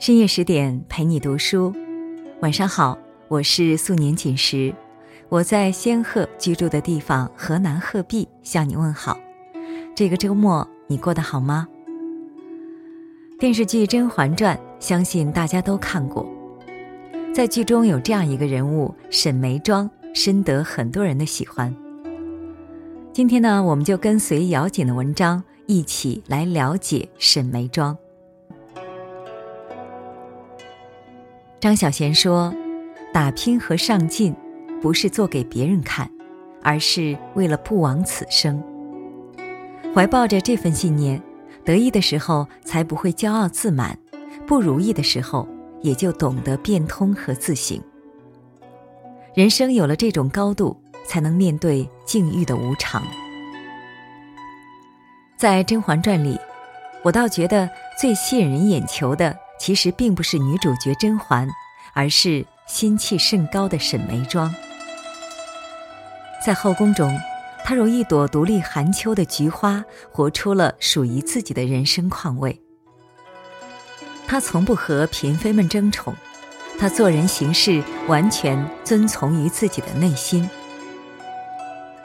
深夜十点陪你读书，晚上好，我是素年锦时，我在仙鹤居住的地方河南鹤壁向你问好。这个周末你过得好吗？电视剧《甄嬛传》，相信大家都看过，在剧中有这样一个人物沈眉庄，深得很多人的喜欢。今天呢，我们就跟随姚锦的文章一起来了解沈眉庄。张小娴说：“打拼和上进，不是做给别人看，而是为了不枉此生。怀抱着这份信念，得意的时候才不会骄傲自满，不如意的时候也就懂得变通和自省。人生有了这种高度，才能面对境遇的无常。在《甄嬛传》里，我倒觉得最吸引人眼球的。”其实并不是女主角甄嬛，而是心气甚高的沈眉庄。在后宫中，她如一朵独立寒秋的菊花，活出了属于自己的人生况味。她从不和嫔妃们争宠，她做人行事完全遵从于自己的内心。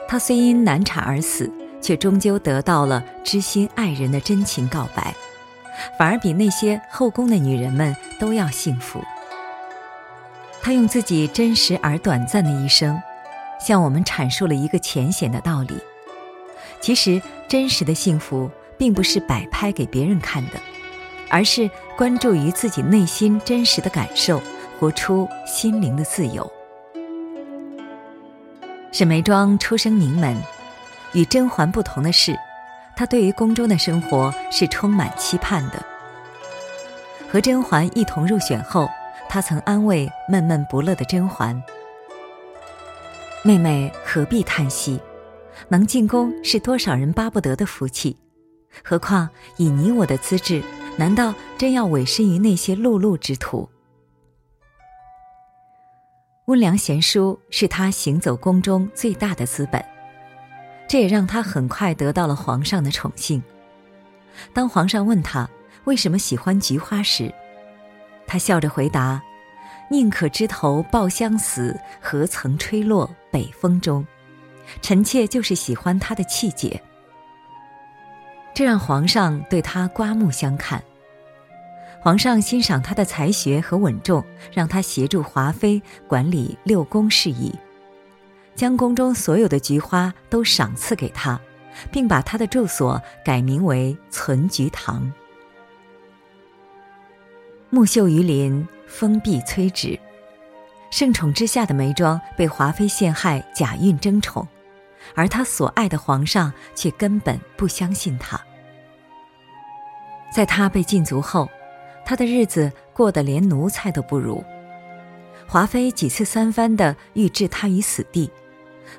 她虽因难产而死，却终究得到了知心爱人的真情告白。反而比那些后宫的女人们都要幸福。她用自己真实而短暂的一生，向我们阐述了一个浅显的道理：其实真实的幸福，并不是摆拍给别人看的，而是关注于自己内心真实的感受，活出心灵的自由。沈眉庄出生名门，与甄嬛不同的是。他对于宫中的生活是充满期盼的。和甄嬛一同入选后，他曾安慰闷闷不乐的甄嬛：“妹妹何必叹息？能进宫是多少人巴不得的福气。何况以你我的资质，难道真要委身于那些碌碌之徒？”温良贤淑是他行走宫中最大的资本。这也让他很快得到了皇上的宠幸。当皇上问他为什么喜欢菊花时，他笑着回答：“宁可枝头抱香死，何曾吹落北风中。”臣妾就是喜欢他的气节。这让皇上对他刮目相看。皇上欣赏他的才学和稳重，让他协助华妃管理六宫事宜。将宫中所有的菊花都赏赐给他，并把他的住所改名为存菊堂。木秀于林，风必摧之。盛宠之下的梅庄被华妃陷害，假孕争宠，而他所爱的皇上却根本不相信他。在他被禁足后，他的日子过得连奴才都不如。华妃几次三番的欲置他于死地。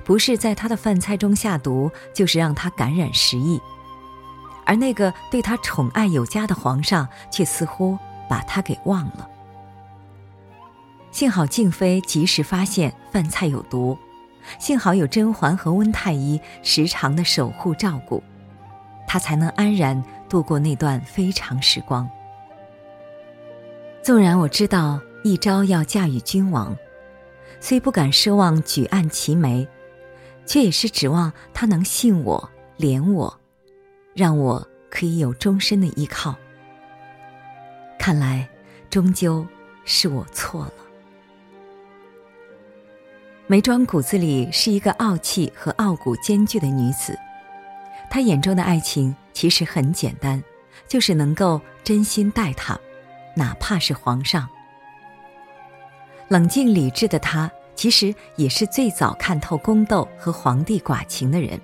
不是在他的饭菜中下毒，就是让他感染食疫，而那个对他宠爱有加的皇上，却似乎把他给忘了。幸好静妃及时发现饭菜有毒，幸好有甄嬛和温太医时常的守护照顾，他才能安然度过那段非常时光。纵然我知道一朝要嫁与君王，虽不敢奢望举案齐眉。却也是指望他能信我、怜我，让我可以有终身的依靠。看来，终究是我错了。眉庄骨子里是一个傲气和傲骨兼具的女子，她眼中的爱情其实很简单，就是能够真心待他，哪怕是皇上。冷静理智的她。其实也是最早看透宫斗和皇帝寡情的人。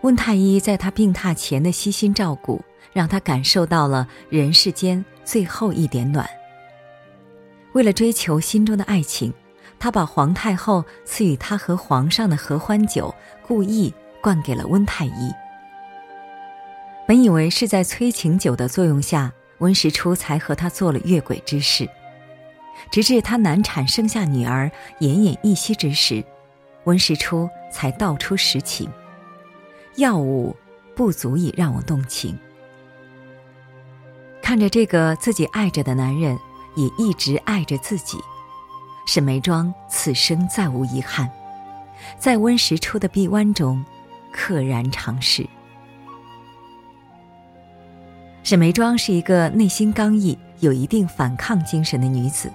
温太医在他病榻前的悉心照顾，让他感受到了人世间最后一点暖。为了追求心中的爱情，他把皇太后赐予他和皇上的合欢酒故意灌给了温太医。本以为是在催情酒的作用下，温实初才和他做了越轨之事。直至她难产生下女儿，奄奄一息之时，温实初才道出实情。药物不足以让我动情。看着这个自己爱着的男人，也一直爱着自己，沈眉庄此生再无遗憾，在温实初的臂弯中，溘然长逝。沈眉庄是一个内心刚毅、有一定反抗精神的女子。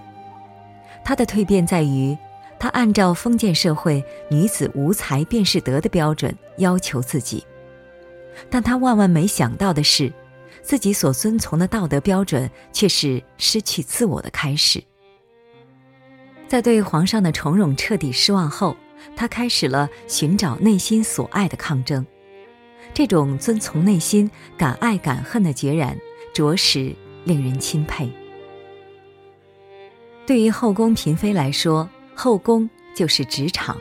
她的蜕变在于，她按照封建社会“女子无才便是德”的标准要求自己，但她万万没想到的是，自己所遵从的道德标准却是失去自我的开始。在对皇上的宠荣彻底失望后，她开始了寻找内心所爱的抗争。这种遵从内心、敢爱敢恨的决然，着实令人钦佩。对于后宫嫔妃来说，后宫就是职场，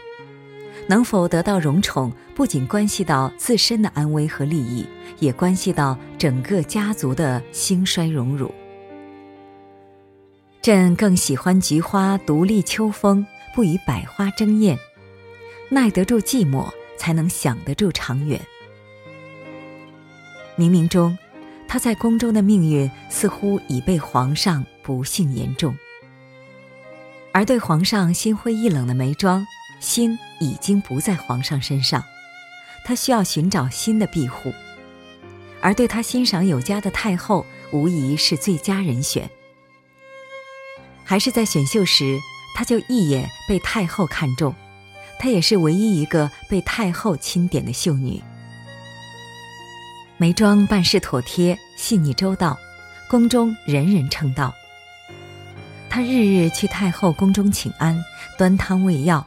能否得到荣宠，不仅关系到自身的安危和利益，也关系到整个家族的兴衰荣辱。朕更喜欢菊花独立秋风，不与百花争艳，耐得住寂寞，才能想得住长远。冥冥中，她在宫中的命运似乎已被皇上不幸言中，而对皇上心灰意冷的眉庄，心已经不在皇上身上，她需要寻找新的庇护，而对她欣赏有加的太后，无疑是最佳人选。还是在选秀时，她就一眼被太后看中，她也是唯一一个被太后钦点的秀女。眉庄办事妥帖、细腻周到，宫中人人称道。她日日去太后宫中请安，端汤喂药，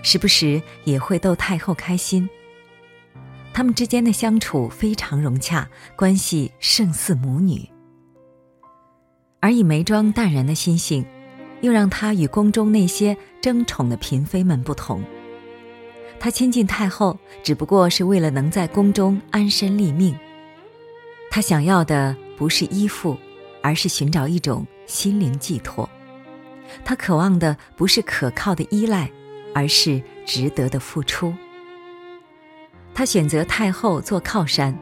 时不时也会逗太后开心。他们之间的相处非常融洽，关系胜似母女。而以眉庄淡然的心性，又让她与宫中那些争宠的嫔妃们不同。她亲近太后，只不过是为了能在宫中安身立命。她想要的不是依附，而是寻找一种心灵寄托；她渴望的不是可靠的依赖，而是值得的付出。她选择太后做靠山，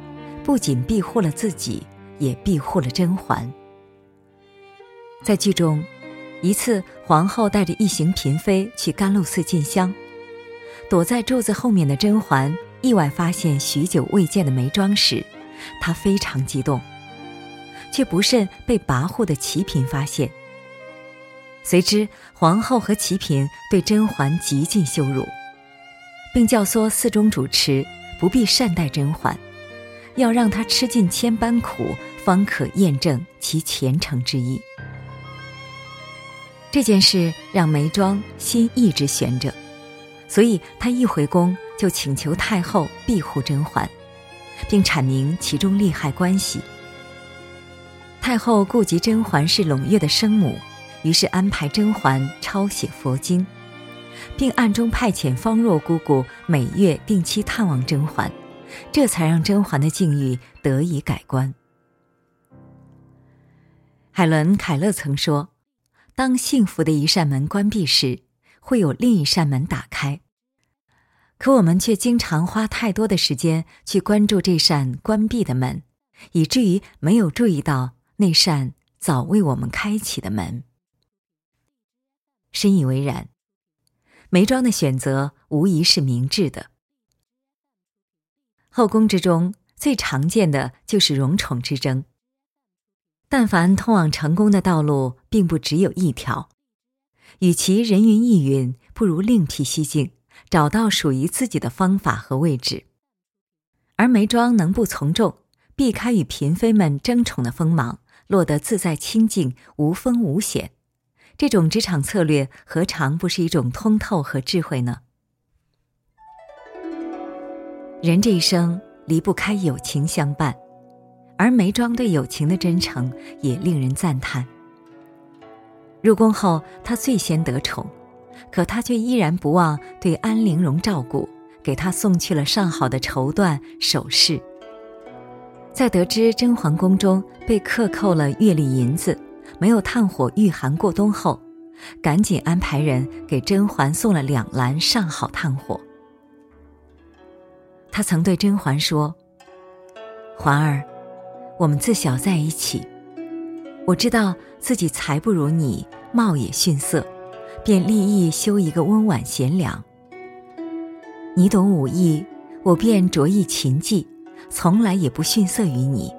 不仅庇护了自己，也庇护了甄嬛。在剧中，一次皇后带着一行嫔妃去甘露寺进香。躲在柱子后面的甄嬛意外发现许久未见的眉庄时，她非常激动，却不慎被跋扈的齐嫔发现。随之，皇后和齐嫔对甄嬛极尽羞辱，并教唆寺中主持不必善待甄嬛，要让她吃尽千般苦，方可验证其虔诚之意。这件事让眉庄心一直悬着。所以，他一回宫就请求太后庇护甄嬛，并阐明其中利害关系。太后顾及甄嬛是胧月的生母，于是安排甄嬛抄写佛经，并暗中派遣方若姑姑每月定期探望甄嬛，这才让甄嬛的境遇得以改观。海伦·凯勒曾说：“当幸福的一扇门关闭时。”会有另一扇门打开，可我们却经常花太多的时间去关注这扇关闭的门，以至于没有注意到那扇早为我们开启的门。深以为然，眉庄的选择无疑是明智的。后宫之中最常见的就是荣宠之争，但凡通往成功的道路，并不只有一条。与其人云亦云，不如另辟蹊径，找到属于自己的方法和位置。而眉庄能不从众，避开与嫔妃们争宠的锋芒，落得自在清静、无风无险，这种职场策略何尝不是一种通透和智慧呢？人这一生离不开友情相伴，而眉庄对友情的真诚也令人赞叹。入宫后，他最先得宠，可他却依然不忘对安陵容照顾，给她送去了上好的绸缎首饰。在得知甄嬛宫中被克扣了月例银子，没有炭火御寒过冬后，赶紧安排人给甄嬛送了两篮上好炭火。他曾对甄嬛说：“嬛儿，我们自小在一起，我知道自己才不如你，貌也逊色，便立意修一个温婉贤良。你懂武艺，我便着意琴技，从来也不逊色于你。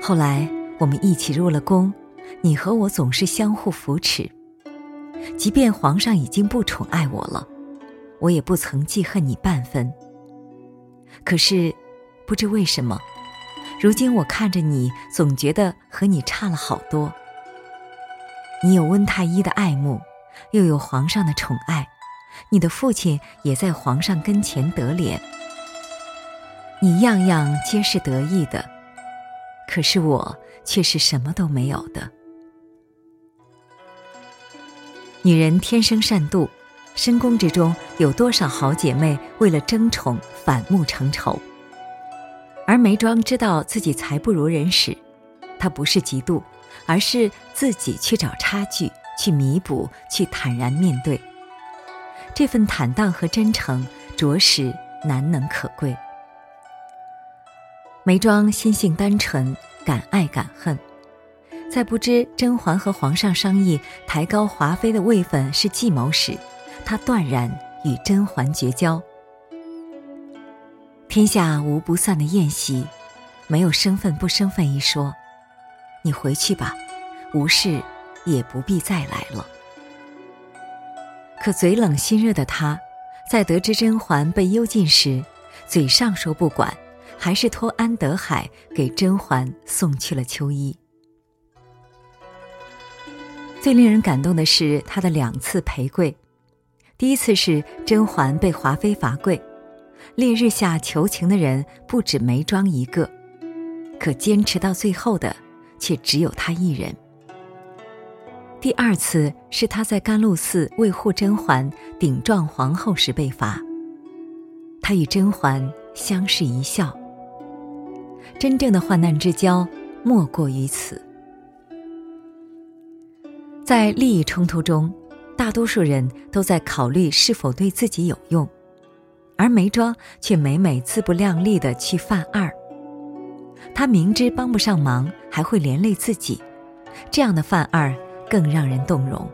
后来我们一起入了宫，你和我总是相互扶持。即便皇上已经不宠爱我了，我也不曾记恨你半分。可是，不知为什么，如今我看着你，总觉得和你差了好多。你有温太医的爱慕，又有皇上的宠爱，你的父亲也在皇上跟前得脸，你样样皆是得意的，可是我却是什么都没有的。女人天生善妒，深宫之中有多少好姐妹为了争宠反目成仇？而眉庄知道自己才不如人时，她不是嫉妒，而是自己去找差距，去弥补，去坦然面对。这份坦荡和真诚，着实难能可贵。眉庄心性单纯，敢爱敢恨。在不知甄嬛和皇上商议抬高华妃的位分是计谋时，他断然与甄嬛绝交。天下无不散的宴席，没有生分不生分一说。你回去吧，无事也不必再来了。可嘴冷心热的他，在得知甄嬛被幽禁时，嘴上说不管，还是托安德海给甄嬛送去了秋衣。最令人感动的是他的两次陪跪，第一次是甄嬛被华妃罚跪，烈日下求情的人不止眉庄一个，可坚持到最后的却只有他一人。第二次是他在甘露寺为护甄嬛顶撞皇后时被罚，他与甄嬛相视一笑。真正的患难之交，莫过于此。在利益冲突中，大多数人都在考虑是否对自己有用，而梅庄却每每自不量力的去犯二。他明知帮不上忙，还会连累自己，这样的犯二更让人动容。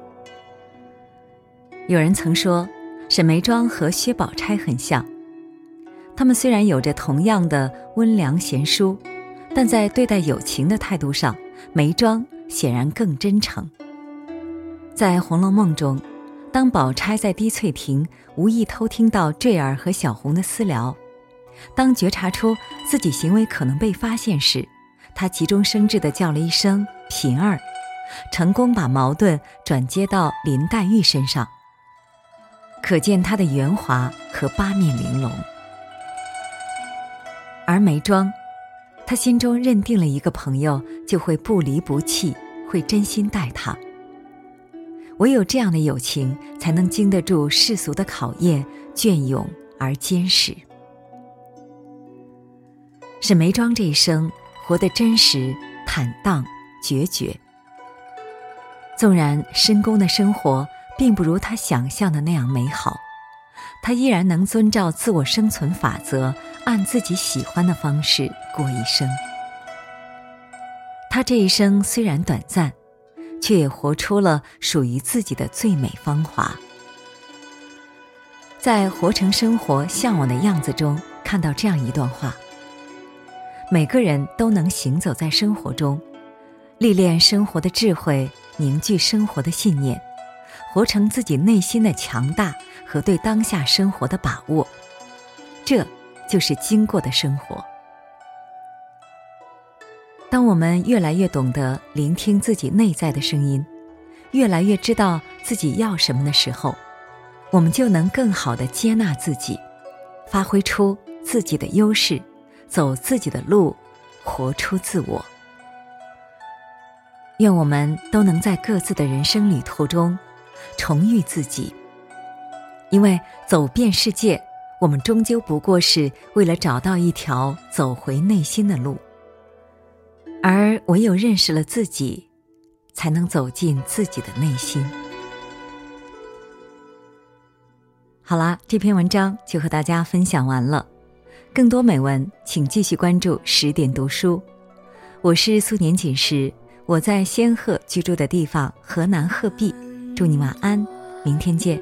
有人曾说，沈眉庄和薛宝钗很像，他们虽然有着同样的温良贤淑，但在对待友情的态度上，眉庄显然更真诚。在《红楼梦》中，当宝钗在滴翠亭无意偷听到坠儿和小红的私聊，当觉察出自己行为可能被发现时，她急中生智地叫了一声“嫔儿”，成功把矛盾转接到林黛玉身上。可见她的圆滑和八面玲珑。而眉庄，他心中认定了一个朋友，就会不离不弃，会真心待他。唯有这样的友情，才能经得住世俗的考验，隽永而坚实。沈眉庄这一生活得真实、坦荡、决绝。纵然深宫的生活并不如她想象的那样美好，他依然能遵照自我生存法则，按自己喜欢的方式过一生。他这一生虽然短暂。却也活出了属于自己的最美芳华。在《活成生活向往的样子》中，看到这样一段话：每个人都能行走在生活中，历练生活的智慧，凝聚生活的信念，活成自己内心的强大和对当下生活的把握。这就是经过的生活。当我们越来越懂得聆听自己内在的声音，越来越知道自己要什么的时候，我们就能更好的接纳自己，发挥出自己的优势，走自己的路，活出自我。愿我们都能在各自的人生旅途中重遇自己，因为走遍世界，我们终究不过是为了找到一条走回内心的路。而唯有认识了自己，才能走进自己的内心。好啦，这篇文章就和大家分享完了。更多美文，请继续关注十点读书。我是素年锦时，我在仙鹤居住的地方河南鹤壁，祝你晚安，明天见。